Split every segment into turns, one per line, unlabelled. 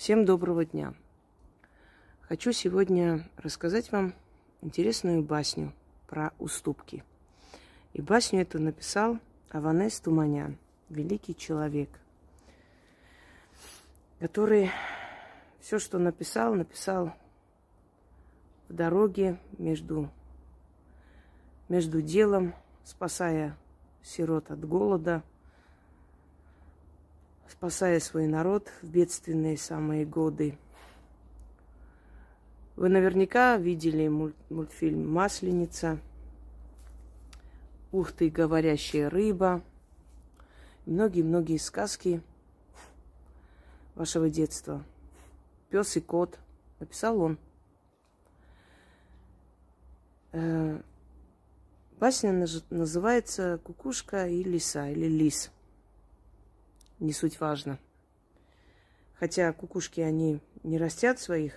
Всем доброго дня. Хочу сегодня рассказать вам интересную басню про уступки. И басню эту написал Аванес Туманян, великий человек, который все, что написал, написал в дороге между, между делом, спасая сирот от голода, спасая свой народ в бедственные самые годы. Вы наверняка видели мультфильм «Масленица», «Ух ты, говорящая рыба», многие-многие сказки вашего детства. «Пес и кот» написал он. Э, басня называется «Кукушка и лиса» или «Лис» не суть важно. Хотя кукушки, они не растят своих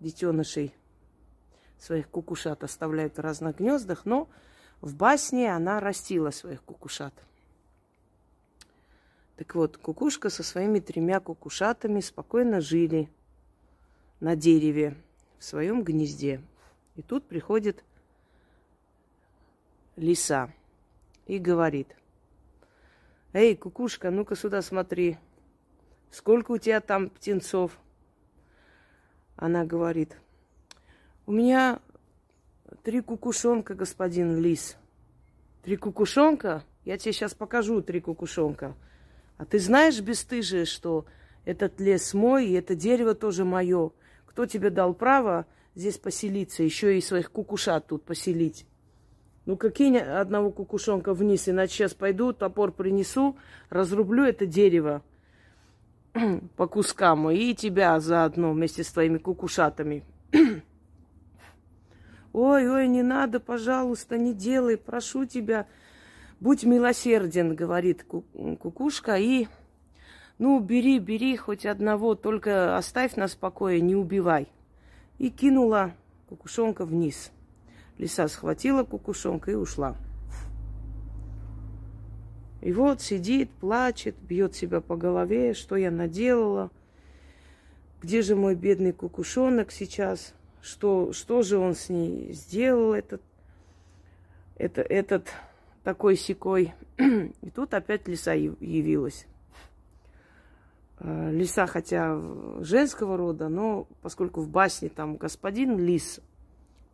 детенышей, своих кукушат оставляют в разных гнездах, но в басне она растила своих кукушат. Так вот, кукушка со своими тремя кукушатами спокойно жили на дереве в своем гнезде. И тут приходит лиса и говорит – Эй, кукушка, ну-ка сюда смотри. Сколько у тебя там птенцов? Она говорит, у меня три кукушонка, господин лис. Три кукушонка? Я тебе сейчас покажу три кукушонка. А ты знаешь, бесстыжие, что этот лес мой, и это дерево тоже мое. Кто тебе дал право здесь поселиться, еще и своих кукушат тут поселить? Ну, какие одного кукушонка вниз, иначе сейчас пойду, топор принесу, разрублю это дерево по кускам, и тебя заодно вместе с твоими кукушатами. Ой, ой, не надо, пожалуйста, не делай, прошу тебя. Будь милосерден, говорит кукушка, и ну, бери, бери хоть одного, только оставь нас в покое, не убивай. И кинула кукушонка вниз. Лиса схватила кукушонка и ушла. И вот сидит, плачет, бьет себя по голове, что я наделала, где же мой бедный кукушонок сейчас, что, что же он с ней сделал, этот, это, этот такой секой. И тут опять лиса явилась. А, лиса, хотя женского рода, но поскольку в басне там господин лис,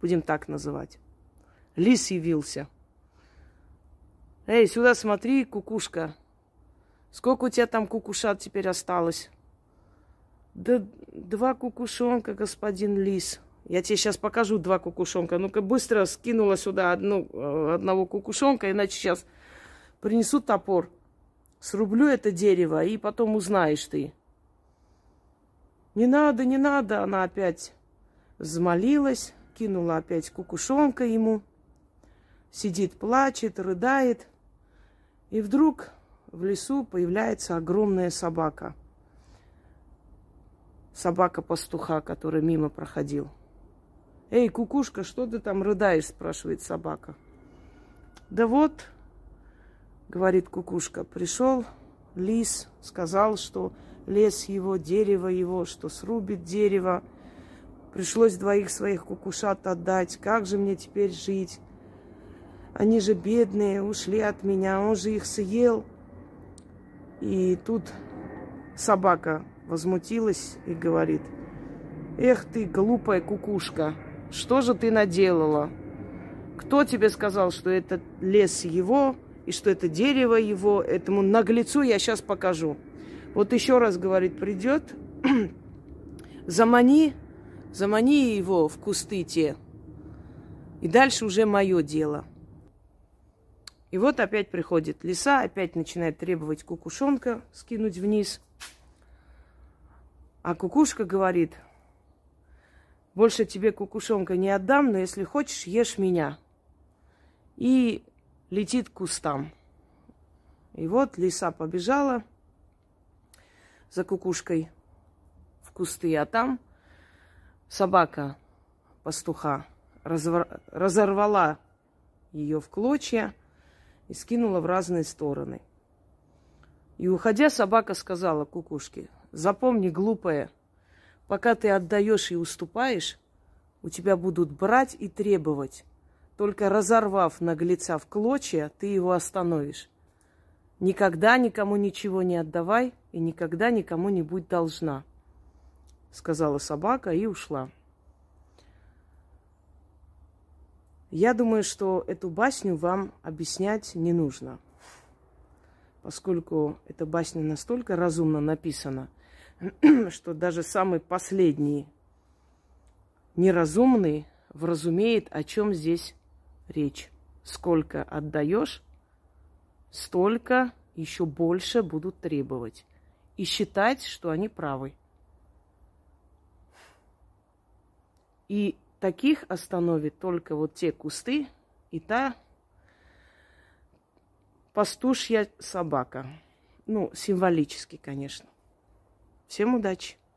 будем так называть. Лис явился. Эй, сюда смотри, кукушка. Сколько у тебя там кукушат теперь осталось? Да два кукушонка, господин лис. Я тебе сейчас покажу два кукушонка. Ну-ка быстро скинула сюда одну, э, одного кукушонка, иначе сейчас принесу топор, срублю это дерево, и потом узнаешь ты. Не надо, не надо, она опять взмолилась кинула опять кукушонка ему. Сидит, плачет, рыдает. И вдруг в лесу появляется огромная собака. Собака пастуха, который мимо проходил. Эй, кукушка, что ты там рыдаешь? спрашивает собака. Да вот, говорит кукушка, пришел лис, сказал, что лес его, дерево его, что срубит дерево, Пришлось двоих своих кукушат отдать. Как же мне теперь жить? Они же бедные, ушли от меня, он же их съел. И тут собака возмутилась и говорит, Эх ты, глупая кукушка, что же ты наделала? Кто тебе сказал, что этот лес его и что это дерево его? Этому наглецу я сейчас покажу. Вот еще раз, говорит, придет, замани Замани его в кусты те. И дальше уже мое дело. И вот опять приходит лиса, опять начинает требовать кукушонка скинуть вниз. А кукушка говорит, больше тебе кукушонка не отдам, но если хочешь, ешь меня. И летит к кустам. И вот лиса побежала за кукушкой в кусты, а там собака пастуха разор... разорвала ее в клочья и скинула в разные стороны. И уходя, собака сказала кукушке, Запомни, глупая, пока ты отдаешь и уступаешь, у тебя будут брать и требовать. Только разорвав наглеца в клочья, ты его остановишь. Никогда никому ничего не отдавай и никогда никому не будь должна, сказала собака и ушла. Я думаю, что эту басню вам объяснять не нужно, поскольку эта басня настолько разумно написана, что даже самый последний неразумный вразумеет, о чем здесь речь. Сколько отдаешь, столько еще больше будут требовать. И считать, что они правы. И Таких остановит только вот те кусты и та пастушья собака. Ну, символически, конечно. Всем удачи!